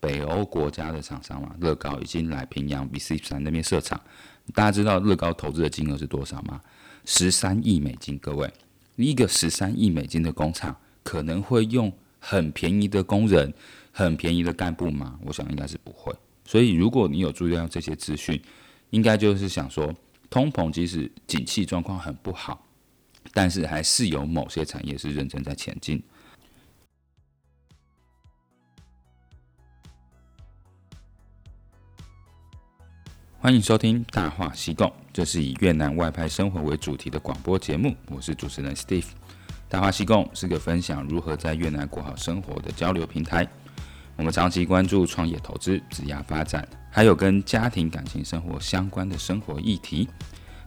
北欧国家的厂商嘛，乐高已经来平阳 VC 三那边设厂。大家知道乐高投资的金额是多少吗？十三亿美金。各位，一个十三亿美金的工厂，可能会用很便宜的工人、很便宜的干部吗？我想应该是不会。所以，如果你有注意到这些资讯，应该就是想说，通膨即使景气状况很不好，但是还是有某些产业是认真在前进。欢迎收听《大话西贡》，这是以越南外派生活为主题的广播节目。我是主持人 Steve。《大话西贡》是个分享如何在越南过好生活的交流平台。我们长期关注创业投资、职业发展，还有跟家庭感情生活相关的生活议题。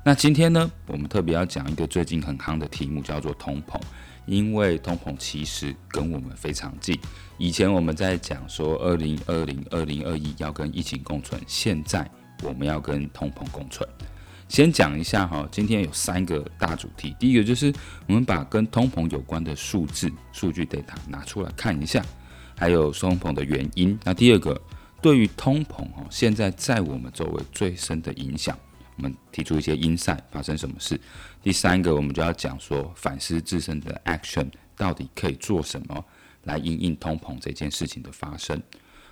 那今天呢，我们特别要讲一个最近很夯的题目，叫做通膨。因为通膨其实跟我们非常近。以前我们在讲说，二零二零、二零二一要跟疫情共存，现在。我们要跟通膨共存。先讲一下哈，今天有三个大主题。第一个就是我们把跟通膨有关的数字、数据 data 拿出来看一下，还有通膨的原因。那第二个，对于通膨哦，现在在我们周围最深的影响，我们提出一些 insight，发生什么事。第三个，我们就要讲说反思自身的 action，到底可以做什么来因应通膨这件事情的发生。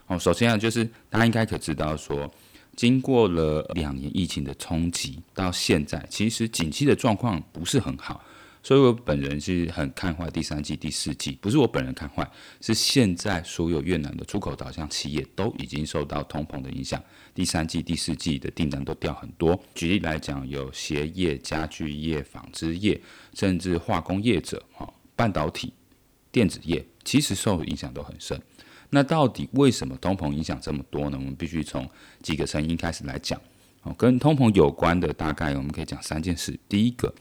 哦，首先啊，就是大家应该可知道说。经过了两年疫情的冲击，到现在其实景气的状况不是很好，所以我本人是很看坏第三季、第四季。不是我本人看坏，是现在所有越南的出口导向企业都已经受到通膨的影响，第三季、第四季的订单都掉很多。举例来讲，有鞋业、家具业、纺织业，甚至化工业者、哈半导体、电子业，其实受影响都很深。那到底为什么通膨影响这么多呢？我们必须从几个成因开始来讲。哦，跟通膨有关的大概我们可以讲三件事：第一个，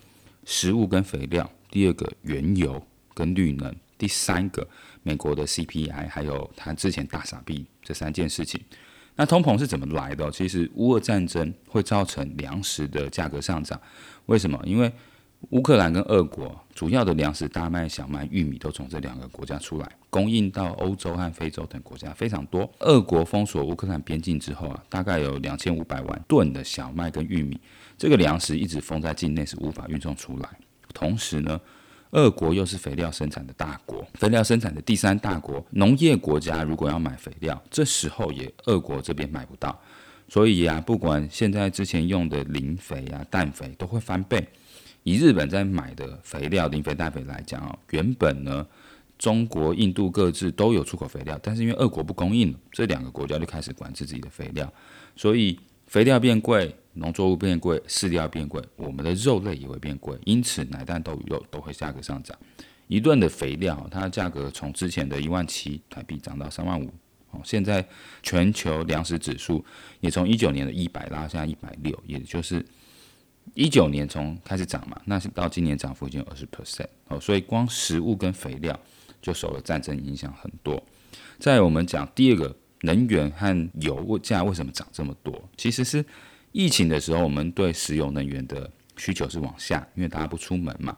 食物跟肥料；第二个，原油跟绿能；第三个，美国的 CPI，还有它之前大傻币这三件事情。那通膨是怎么来的？其实乌俄战争会造成粮食的价格上涨。为什么？因为乌克兰跟俄国主要的粮食，大麦、小麦、玉米都从这两个国家出来，供应到欧洲和非洲等国家非常多。俄国封锁乌克兰边境之后啊，大概有两千五百万吨的小麦跟玉米，这个粮食一直封在境内是无法运送出来。同时呢，俄国又是肥料生产的大国，肥料生产的第三大国，农业国家如果要买肥料，这时候也俄国这边买不到，所以啊，不管现在之前用的磷肥啊、氮肥都会翻倍。以日本在买的肥料，磷肥、氮肥来讲哦，原本呢，中国、印度各自都有出口肥料，但是因为俄国不供应，这两个国家就开始管制自己的肥料，所以肥料变贵，农作物变贵，饲料变贵，我们的肉类也会变贵，因此奶蛋豆鱼肉都会价格上涨。一吨的肥料，它的价格从之前的一万七台币涨到三万五，哦，现在全球粮食指数也从一九年的一百拉下一百六，也就是。一九年从开始涨嘛，那是到今年涨幅已经有二十 percent 哦，所以光食物跟肥料就受了战争影响很多。在我们讲第二个，能源和油价为什么涨这么多？其实是疫情的时候，我们对石油能源的需求是往下，因为大家不出门嘛，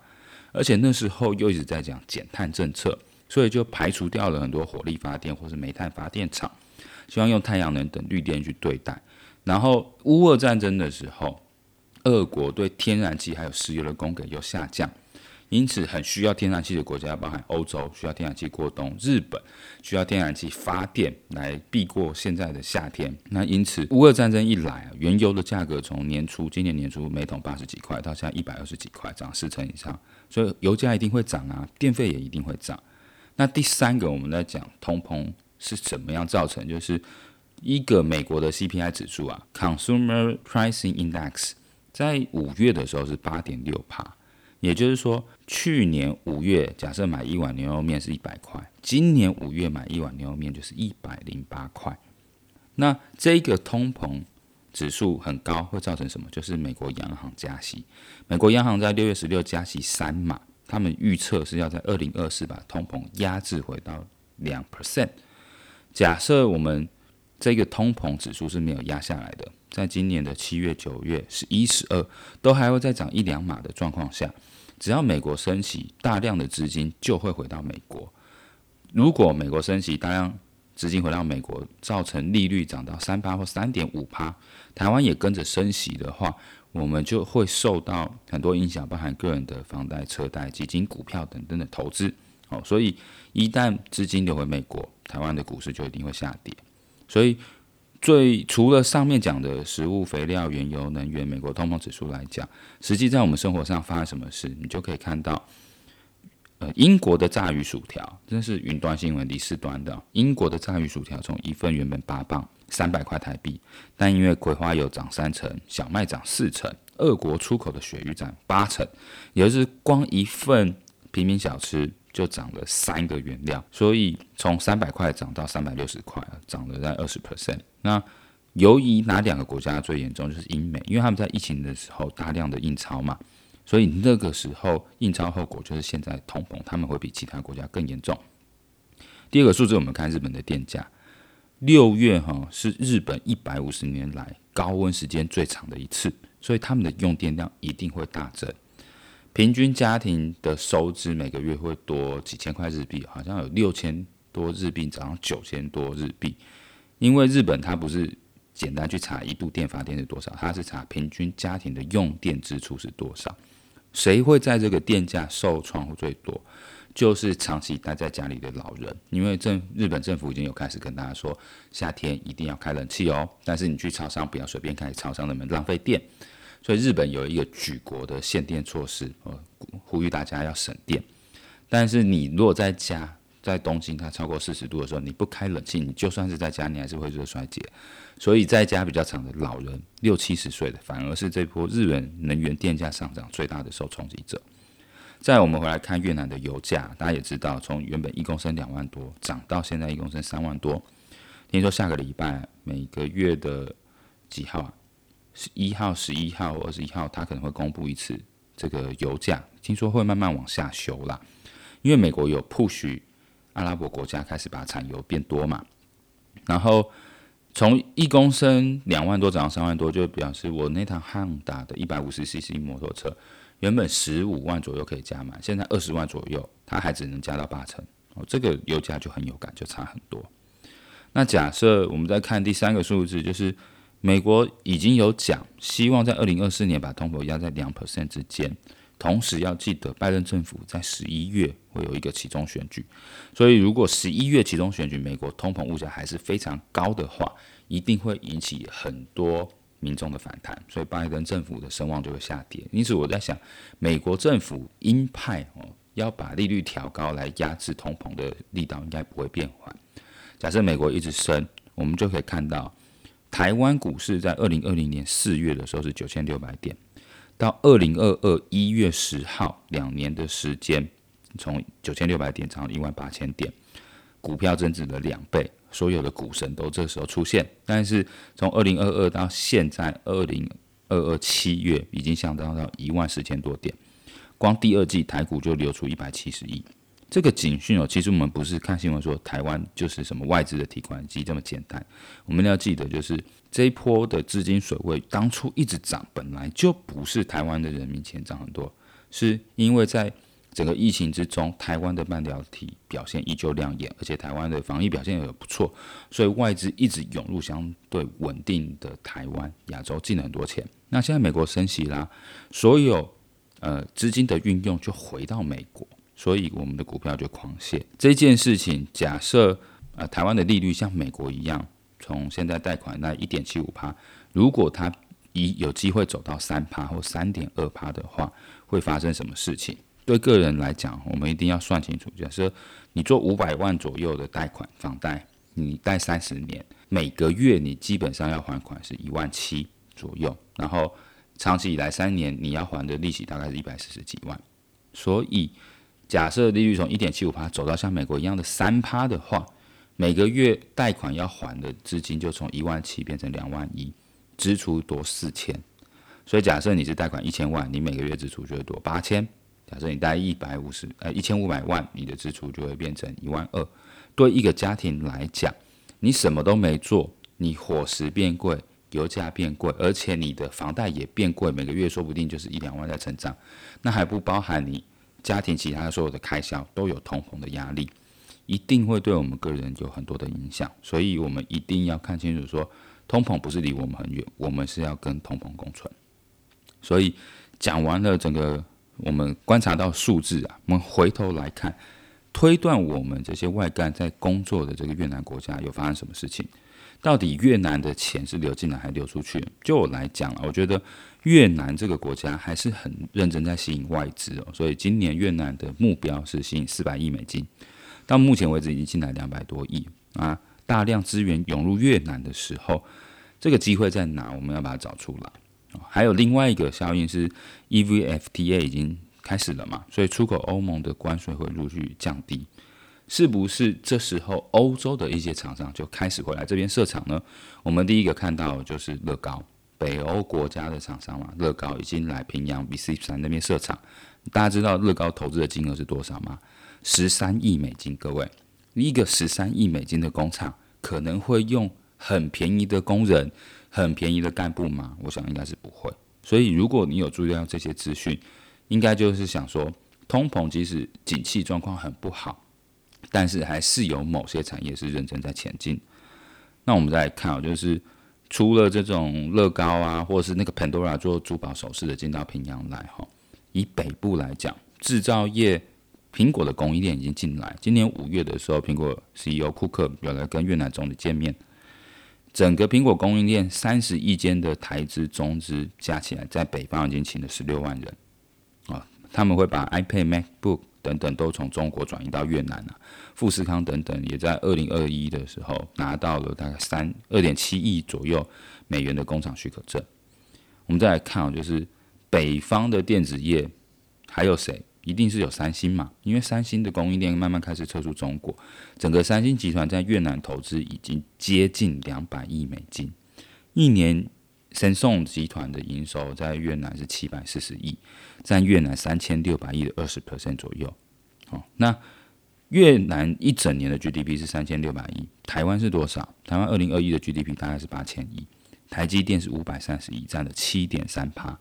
而且那时候又一直在讲减碳政策，所以就排除掉了很多火力发电或是煤炭发电厂，希望用太阳能等绿电去对待。然后乌俄战争的时候。俄国对天然气还有石油的供给又下降，因此很需要天然气的国家，包含欧洲需要天然气过冬，日本需要天然气发电来避过现在的夏天。那因此乌俄战争一来啊，原油的价格从年初今年年初每桶八十几块，到现在一百二十几块，涨四成以上，所以油价一定会涨啊，电费也一定会涨。那第三个我们在讲通膨是怎么样造成，就是一个美国的 CPI 指数啊，Consumer Pricing Index。在五月的时候是八点六趴，也就是说，去年五月假设买一碗牛肉面是一百块，今年五月买一碗牛肉面就是一百零八块。那这个通膨指数很高，会造成什么？就是美国央行加息。美国央行在六月十六加息三码，他们预测是要在二零二四把通膨压制回到两 percent。假设我们这个通膨指数是没有压下来的。在今年的七月、九月、十一、十二都还会再涨一两码的状况下，只要美国升息，大量的资金就会回到美国。如果美国升息，大量资金回到美国，造成利率涨到三趴或三点五趴，台湾也跟着升息的话，我们就会受到很多影响，包含个人的房贷、车贷、基金、股票等等的投资。哦，所以一旦资金流回美国，台湾的股市就一定会下跌。所以最除了上面讲的食物、肥料、原油、能源，美国通膨指数来讲，实际在我们生活上发生什么事，你就可以看到。呃，英国的炸鱼薯条，真是云端新闻，第四端的。英国的炸鱼薯条从一份原本八磅，三百块台币，但因为葵花油涨三成，小麦涨四成，俄国出口的鳕鱼涨八成，也就是光一份平民小吃就涨了三个原料，所以从三百块涨到三百六十块啊，涨了在二十 percent。那由于哪两个国家最严重？就是英美，因为他们在疫情的时候大量的印钞嘛。所以那个时候印钞后果就是现在通膨，他们会比其他国家更严重。第二个数字，我们看日本的电价，六月哈是日本一百五十年来高温时间最长的一次，所以他们的用电量一定会大增。平均家庭的收支每个月会多几千块日币，好像有六千多日币，涨到九千多日币。因为日本它不是简单去查一度电发电是多少，它是查平均家庭的用电支出是多少。谁会在这个电价受创最多？就是长期待在家里的老人，因为政日本政府已经有开始跟大家说，夏天一定要开冷气哦。但是你去超商不要随便开超商的门，浪费电。所以日本有一个举国的限电措施，呃，呼吁大家要省电。但是你如果在家，在东京它超过四十度的时候，你不开冷气，你就算是在家，你还是会热衰竭。所以在家比较长的老人，六七十岁的，反而是这波日本能源电价上涨最大的受冲击者。再我们回来看越南的油价，大家也知道，从原本一公升两万多涨到现在一公升三万多。听说下个礼拜每个月的几号啊？十一号、十一号、二十一号，他可能会公布一次这个油价，听说会慢慢往下修啦。因为美国有 push 阿拉伯国家开始把产油变多嘛，然后。从一公升两万多涨到三万多，就表示我那趟汉达的一百五十 CC 摩托车，原本十五万左右可以加满，现在二十万左右，它还只能加到八成。哦，这个油价就很有感，就差很多。那假设我们再看第三个数字，就是美国已经有讲，希望在二零二四年把通膨压在两 percent 之间。同时要记得，拜登政府在十一月会有一个期中选举，所以如果十一月期中选举美国通膨物价还是非常高的话，一定会引起很多民众的反弹，所以拜登政府的声望就会下跌。因此我在想，美国政府鹰派哦要把利率调高来压制通膨的力道应该不会变缓。假设美国一直升，我们就可以看到台湾股市在二零二零年四月的时候是九千六百点。到二零二二一月十号，两年的时间，从九千六百点涨到一万八千点，股票增值了两倍，所有的股神都这时候出现。但是从二零二二到现在二零二二七月，已经上涨到一万四千多点，光第二季台股就流出一百七十亿。这个警讯哦，其实我们不是看新闻说台湾就是什么外资的提款机这么简单。我们要记得，就是这一波的资金水位当初一直涨，本来就不是台湾的人民钱涨很多，是因为在整个疫情之中，台湾的半导体表现依旧亮眼，而且台湾的防疫表现也不错，所以外资一直涌入相对稳定的台湾、亚洲进了很多钱。那现在美国升息啦，所有呃资金的运用就回到美国。所以我们的股票就狂泻。这件事情，假设呃台湾的利率像美国一样，从现在贷款那一点七五趴，如果它一有机会走到三趴或三点二趴的话，会发生什么事情？对个人来讲，我们一定要算清楚。假设你做五百万左右的贷款房贷，你贷三十年，每个月你基本上要还款是一万七左右，然后长期以来三年你要还的利息大概是一百四十几万，所以。假设利率从一点七五趴走到像美国一样的三趴的话，每个月贷款要还的资金就从一万七变成两万一，支出多四千。所以假设你是贷款一千万，你每个月支出就会多八千。假设你贷一百五十呃一千五百万，你的支出就会变成一万二。对一个家庭来讲，你什么都没做，你伙食变贵，油价变贵，而且你的房贷也变贵，每个月说不定就是一两万在成长，那还不包含你。家庭其他所有的开销都有通膨的压力，一定会对我们个人有很多的影响，所以我们一定要看清楚说，通膨不是离我们很远，我们是要跟通膨共存。所以讲完了整个我们观察到数字啊，我们回头来看，推断我们这些外干在工作的这个越南国家有发生什么事情。到底越南的钱是流进来还是流出去？就我来讲啊，我觉得越南这个国家还是很认真在吸引外资哦。所以今年越南的目标是吸引四百亿美金，到目前为止已经进来两百多亿啊。大量资源涌入越南的时候，这个机会在哪？我们要把它找出来。还有另外一个效应是，EVFTA 已经开始了嘛，所以出口欧盟的关税会陆续降低。是不是这时候欧洲的一些厂商就开始回来这边设厂呢？我们第一个看到就是乐高，北欧国家的厂商嘛，乐高已经来平阳 V13 那边设厂。大家知道乐高投资的金额是多少吗？十三亿美金。各位，一个十三亿美金的工厂可能会用很便宜的工人、很便宜的干部吗？我想应该是不会。所以如果你有注意到这些资讯，应该就是想说，通膨即使景气状况很不好。但是还是有某些产业是认真在前进。那我们再来看啊，就是除了这种乐高啊，或是那个 Pandora 做珠宝首饰的进到平阳来哈，以北部来讲，制造业苹果的供应链已经进来。今年五月的时候，苹果 CEO 库克有来跟越南总理见面。整个苹果供应链三十亿间的台资中资加起来，在北方已经请了十六万人啊，他们会把 iPad、MacBook。等等都从中国转移到越南了，富士康等等也在二零二一的时候拿到了大概三二点七亿左右美元的工厂许可证。我们再来看啊，就是北方的电子业还有谁？一定是有三星嘛，因为三星的供应链慢慢开始撤出中国，整个三星集团在越南投资已经接近两百亿美金，一年。Samsung 集团的营收在越南是七百四十亿，占越南三千六百亿的二十 percent 左右。哦，那越南一整年的 GDP 是三千六百亿，台湾是多少？台湾二零二一的 GDP 大概是八千亿，台积电是五百三十亿，占了七点三趴。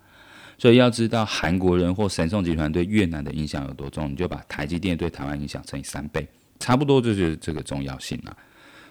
所以要知道韩国人或 Samsung 集团对越南的影响有多重，你就把台积电对台湾影响乘以三倍，差不多就是这个重要性了。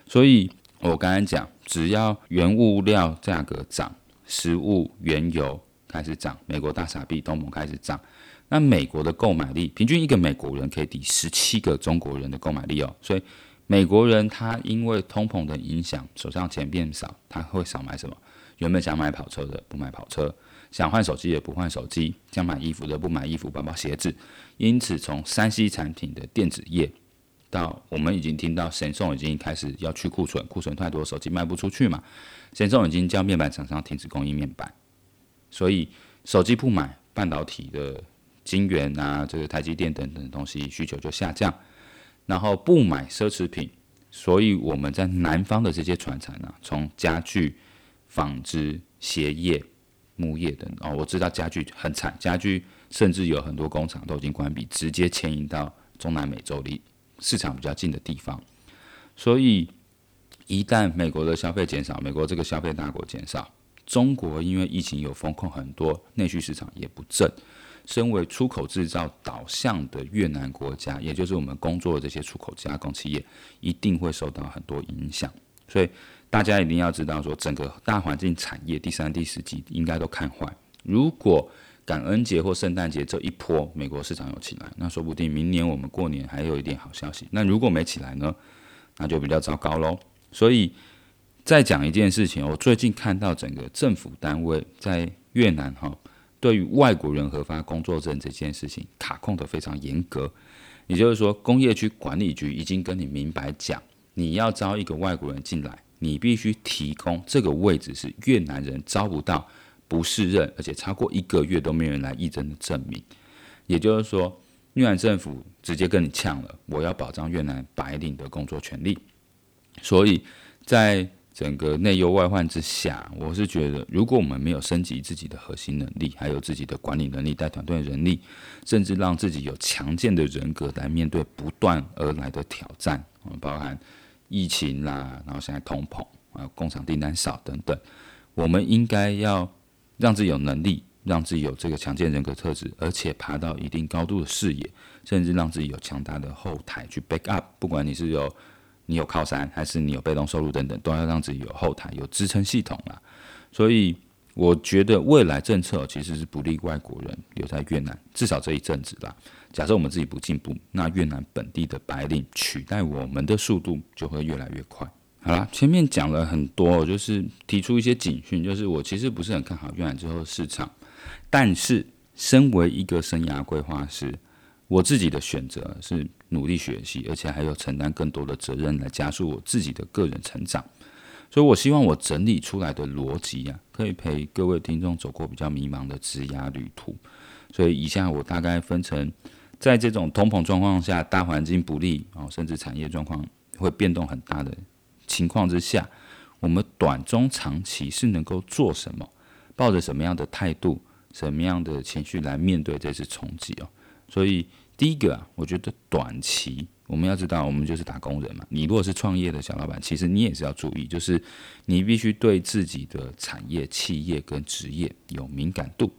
所以我刚才讲，只要原物料价格涨。食物、原油开始涨，美国大傻逼，通膨开始涨。那美国的购买力，平均一个美国人可以抵十七个中国人的购买力哦。所以美国人他因为通膨的影响，手上钱变少，他会少买什么？原本想买跑车的不买跑车，想换手机的不换手机，想买衣服的不买衣服、包包、鞋子。因此，从三 C 产品的电子业到我们已经听到神送已经开始要去库存，库存太多，手机卖不出去嘛。神送已经叫面板厂商停止供应面板，所以手机不买，半导体的晶圆啊，这个台积电等等东西需求就下降，然后不买奢侈品，所以我们在南方的这些传产啊，从家具、纺织、鞋业、木业等哦，我知道家具很惨，家具甚至有很多工厂都已经关闭，直接迁移到中南美洲离市场比较近的地方，所以。一旦美国的消费减少，美国这个消费大国减少，中国因为疫情有风控，很多内需市场也不振。身为出口制造导向的越南国家，也就是我们工作的这些出口加工企业，一定会受到很多影响。所以大家一定要知道，说整个大环境产业第三、第四季应该都看坏。如果感恩节或圣诞节这一波美国市场有起来，那说不定明年我们过年还有一点好消息。那如果没起来呢？那就比较糟糕喽。所以，再讲一件事情，我最近看到整个政府单位在越南哈，对于外国人核发工作证这件事情卡控得非常严格。也就是说，工业区管理局已经跟你明白讲，你要招一个外国人进来，你必须提供这个位置是越南人招不到、不适任，而且超过一个月都没有人来应征的证明。也就是说，越南政府直接跟你呛了，我要保障越南白领的工作权利。所以，在整个内忧外患之下，我是觉得，如果我们没有升级自己的核心能力，还有自己的管理能力、带团队人力，甚至让自己有强健的人格来面对不断而来的挑战，包含疫情啦，然后现在通膨啊，工厂订单少等等，我们应该要让自己有能力让自己有这个强健人格特质，而且爬到一定高度的视野，甚至让自己有强大的后台去 back up。不管你是有你有靠山，还是你有被动收入等等，都要让自己有后台有支撑系统啦。所以我觉得未来政策其实是不利外国人留在越南，至少这一阵子啦。假设我们自己不进步，那越南本地的白领取代我们的速度就会越来越快。好啦，前面讲了很多，就是提出一些警讯，就是我其实不是很看好越南之后市场。但是，身为一个生涯规划师，我自己的选择是努力学习，而且还有承担更多的责任来加速我自己的个人成长。所以我希望我整理出来的逻辑呀，可以陪各位听众走过比较迷茫的职涯旅途。所以以下我大概分成，在这种通膨状况下，大环境不利哦，甚至产业状况会变动很大的。情况之下，我们短中长期是能够做什么？抱着什么样的态度、什么样的情绪来面对这次冲击哦？所以第一个啊，我觉得短期我们要知道，我们就是打工人嘛。你如果是创业的小老板，其实你也是要注意，就是你必须对自己的产业、企业跟职业有敏感度。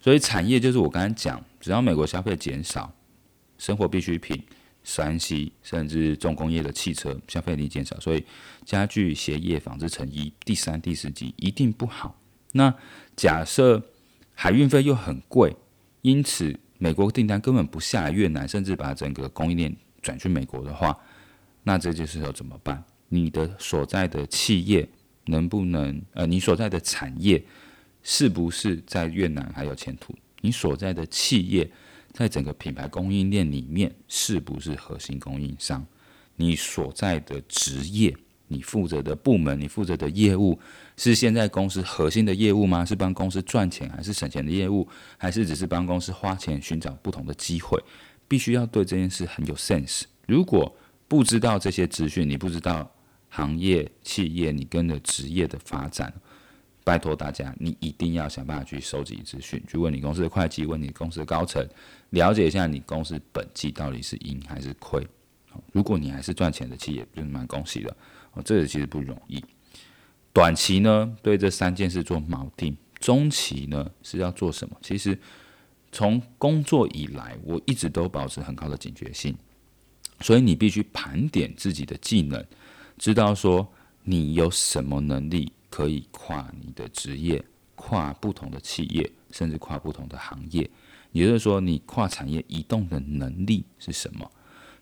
所以产业就是我刚才讲，只要美国消费减少，生活必需品。山西甚至重工业的汽车消费力减少，所以家具、鞋业、纺织、成衣第三、第四季一定不好。那假设海运费又很贵，因此美国订单根本不下越南，甚至把整个供应链转去美国的话，那这就是要怎么办？你的所在的企业能不能呃，你所在的产业是不是在越南还有前途？你所在的企业？在整个品牌供应链里面，是不是核心供应商？你所在的职业，你负责的部门，你负责的业务，是现在公司核心的业务吗？是帮公司赚钱还是省钱的业务？还是只是帮公司花钱寻找不同的机会？必须要对这件事很有 sense。如果不知道这些资讯，你不知道行业、企业你跟着职业的发展。拜托大家，你一定要想办法去收集资讯，去问你公司的会计，问你公司的高层，了解一下你公司本季到底是赢还是亏。如果你还是赚钱的企业，就是蛮恭喜的。哦，这个其实不容易。短期呢，对这三件事做锚定；中期呢，是要做什么？其实从工作以来，我一直都保持很高的警觉性，所以你必须盘点自己的技能，知道说你有什么能力。可以跨你的职业，跨不同的企业，甚至跨不同的行业。也就是说，你跨产业移动的能力是什么？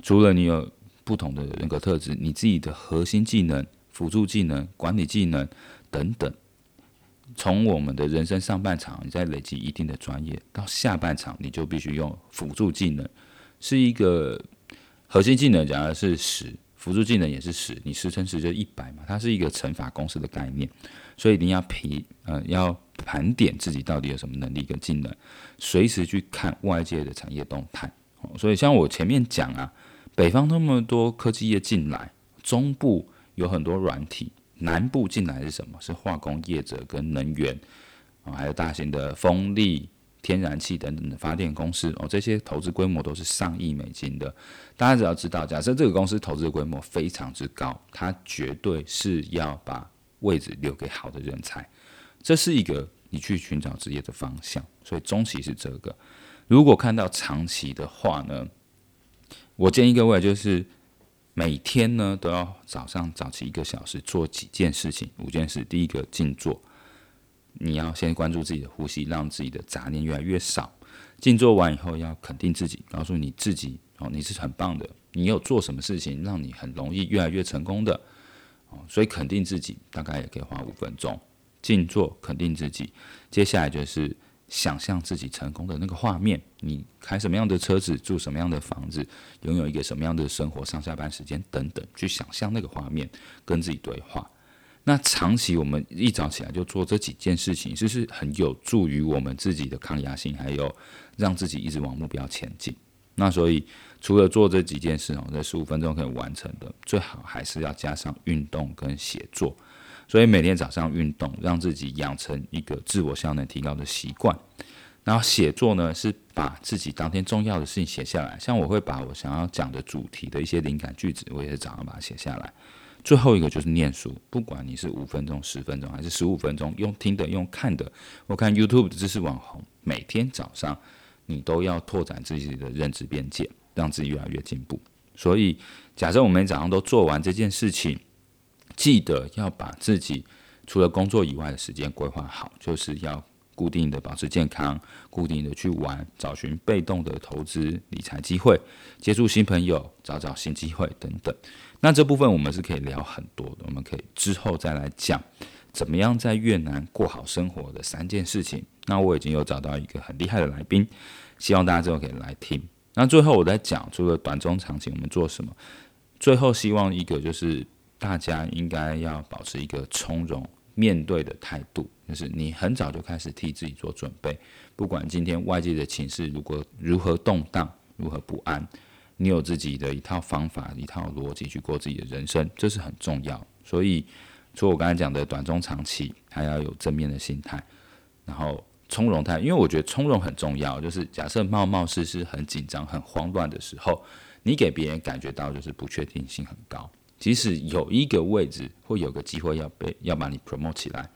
除了你有不同的人格特质，你自己的核心技能、辅助技能、管理技能等等。从我们的人生上半场，你在累积一定的专业，到下半场，你就必须用辅助技能，是一个核心技能，讲的是十。辅助技能也是十，你十乘十就一百嘛，它是一个乘法公式的概念，所以一定要评呃要盘点自己到底有什么能力跟技能，随时去看外界的产业动态。所以像我前面讲啊，北方那么多科技业进来，中部有很多软体，南部进来是什么？是化工业者跟能源啊，还有大型的风力。天然气等等的发电公司哦，这些投资规模都是上亿美金的。大家只要知道，假设这个公司投资的规模非常之高，它绝对是要把位置留给好的人才。这是一个你去寻找职业的方向。所以中期是这个。如果看到长期的话呢，我建议各位就是每天呢都要早上早起一个小时做几件事情，五件事。第一个静坐。你要先关注自己的呼吸，让自己的杂念越来越少。静坐完以后，要肯定自己，告诉你自己哦，你是很棒的。你有做什么事情让你很容易越来越成功的哦，所以肯定自己，大概也可以花五分钟静坐肯定自己。接下来就是想象自己成功的那个画面，你开什么样的车子，住什么样的房子，拥有一个什么样的生活，上下班时间等等，去想象那个画面，跟自己对话。那长期我们一早起来就做这几件事情，就是很有助于我们自己的抗压性，还有让自己一直往目标前进。那所以除了做这几件事哦，在十五分钟可以完成的，最好还是要加上运动跟写作。所以每天早上运动，让自己养成一个自我效能提高的习惯。然后写作呢，是把自己当天重要的事情写下来。像我会把我想要讲的主题的一些灵感句子，我也是早上把它写下来。最后一个就是念书，不管你是五分钟、十分钟还是十五分钟，用听的、用看的，我看 YouTube 的知识网红，每天早上你都要拓展自己的认知边界，让自己越来越进步。所以，假设我们早上都做完这件事情，记得要把自己除了工作以外的时间规划好，就是要。固定的保持健康，固定的去玩，找寻被动的投资理财机会，接触新朋友，找找新机会等等。那这部分我们是可以聊很多的，我们可以之后再来讲怎么样在越南过好生活的三件事情。那我已经有找到一个很厉害的来宾，希望大家之后可以来听。那最后我再讲，除了短中长期我们做什么？最后希望一个就是大家应该要保持一个从容面对的态度。就是你很早就开始替自己做准备，不管今天外界的情势如果如何动荡、如何不安，你有自己的一套方法、一套逻辑去过自己的人生，这是很重要。所以，除我刚才讲的短中长期，还要有正面的心态，然后从容态。因为我觉得从容很重要。就是假设冒冒失失、很紧张、很慌乱的时候，你给别人感觉到就是不确定性很高。即使有一个位置或有个机会要被要把你 promote 起来。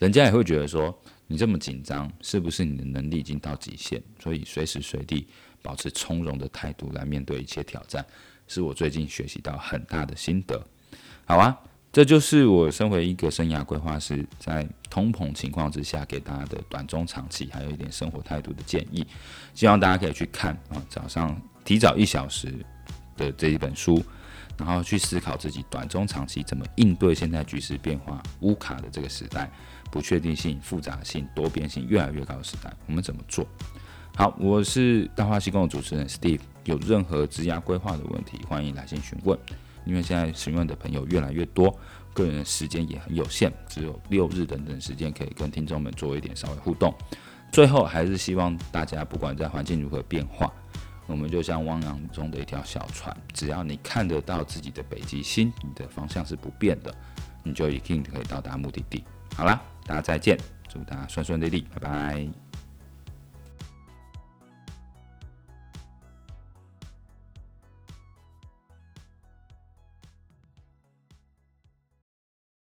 人家也会觉得说，你这么紧张，是不是你的能力已经到极限？所以随时随地保持从容的态度来面对一切挑战，是我最近学习到很大的心得。好啊，这就是我身为一个生涯规划师，在通膨情况之下给大家的短中长期，还有一点生活态度的建议。希望大家可以去看啊，早上提早一小时的这一本书。然后去思考自己短中长期怎么应对现在局势变化、乌卡的这个时代，不确定性、复杂性、多变性越来越高的时代，我们怎么做？好，我是大话西贡的主持人 Steve，有任何职涯规划的问题，欢迎来信询问。因为现在询问的朋友越来越多，个人时间也很有限，只有六日等等时间可以跟听众们做一点稍微互动。最后，还是希望大家不管在环境如何变化。我们就像汪洋中的一条小船，只要你看得到自己的北极星，你的方向是不变的，你就一定可以到达目的地。好啦，大家再见，祝大家顺顺利利，拜拜。